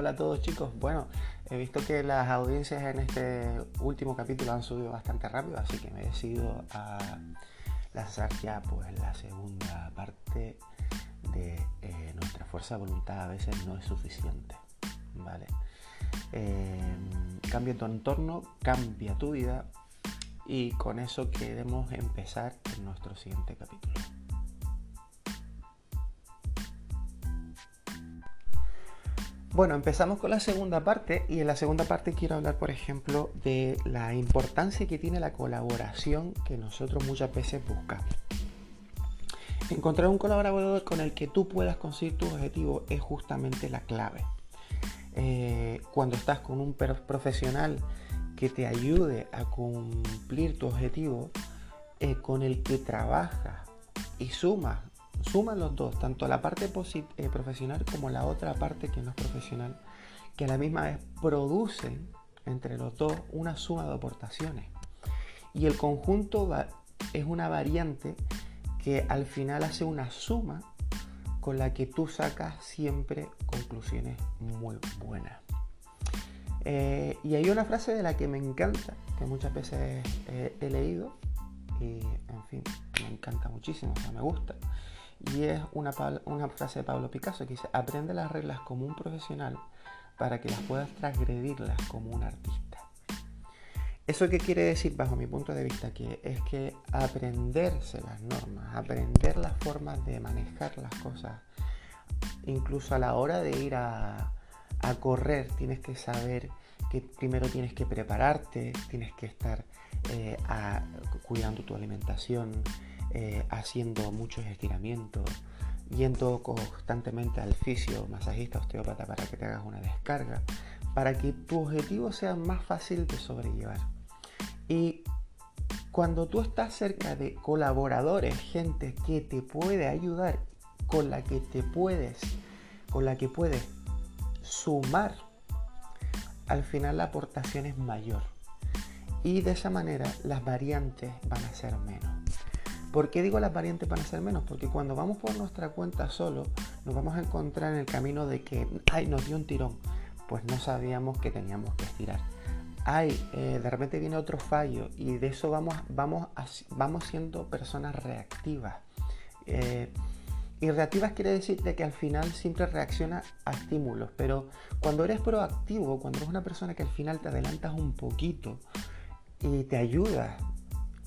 Hola a todos chicos. Bueno, he visto que las audiencias en este último capítulo han subido bastante rápido, así que me he decidido a lanzar ya pues la segunda parte de eh, nuestra fuerza de voluntad a veces no es suficiente. ¿Vale? Eh, cambia tu entorno, cambia tu vida y con eso queremos empezar nuestro siguiente capítulo. Bueno, empezamos con la segunda parte y en la segunda parte quiero hablar, por ejemplo, de la importancia que tiene la colaboración que nosotros muchas veces buscamos. Encontrar un colaborador con el que tú puedas conseguir tu objetivo es justamente la clave. Eh, cuando estás con un profesional que te ayude a cumplir tu objetivo, eh, con el que trabajas y sumas suman los dos, tanto la parte eh, profesional como la otra parte que no es profesional, que a la misma vez producen entre los dos una suma de aportaciones. Y el conjunto es una variante que al final hace una suma con la que tú sacas siempre conclusiones muy buenas. Eh, y hay una frase de la que me encanta, que muchas veces he leído, y en fin, me encanta muchísimo, o sea, me gusta, y es una, una frase de Pablo Picasso que dice, aprende las reglas como un profesional para que las puedas transgredirlas como un artista. ¿Eso qué quiere decir bajo mi punto de vista? Que es que aprenderse las normas, aprender las formas de manejar las cosas, incluso a la hora de ir a, a correr, tienes que saber que primero tienes que prepararte, tienes que estar eh, cuidando tu alimentación, eh, haciendo muchos estiramientos, yendo constantemente al fisio, masajista, osteópata para que te hagas una descarga, para que tu objetivo sea más fácil de sobrellevar. Y cuando tú estás cerca de colaboradores, gente que te puede ayudar, con la que te puedes, con la que puedes sumar, al final la aportación es mayor. Y de esa manera las variantes van a ser menos. ¿Por qué digo las variantes van a ser menos? Porque cuando vamos por nuestra cuenta solo, nos vamos a encontrar en el camino de que, ay, nos dio un tirón. Pues no sabíamos que teníamos que estirar. Ay, eh, de repente viene otro fallo y de eso vamos, vamos, vamos siendo personas reactivas. Eh, y reactivas quiere decir que al final siempre reacciona a estímulos, pero cuando eres proactivo, cuando eres una persona que al final te adelantas un poquito y te ayuda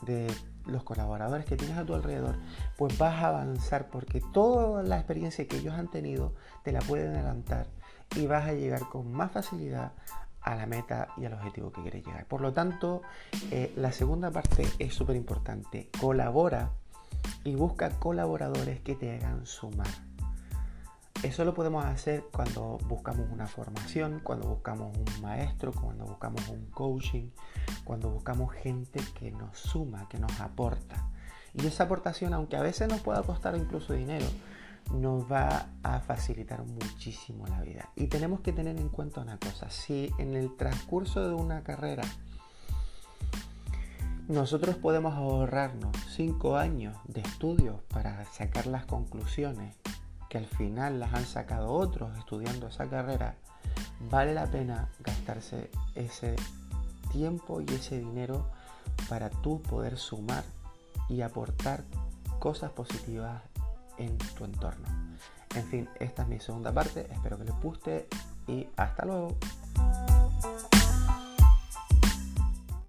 de los colaboradores que tienes a tu alrededor, pues vas a avanzar porque toda la experiencia que ellos han tenido te la pueden adelantar y vas a llegar con más facilidad a la meta y al objetivo que quieres llegar. Por lo tanto, eh, la segunda parte es súper importante. Colabora y busca colaboradores que te hagan sumar. Eso lo podemos hacer cuando buscamos una formación, cuando buscamos un maestro, cuando buscamos un coaching, cuando buscamos gente que nos suma, que nos aporta. Y esa aportación, aunque a veces nos pueda costar incluso dinero, nos va a facilitar muchísimo la vida. Y tenemos que tener en cuenta una cosa, si en el transcurso de una carrera nosotros podemos ahorrarnos 5 años de estudios para sacar las conclusiones que al final las han sacado otros estudiando esa carrera, vale la pena gastarse ese tiempo y ese dinero para tú poder sumar y aportar cosas positivas en tu entorno. En fin, esta es mi segunda parte, espero que les guste y hasta luego.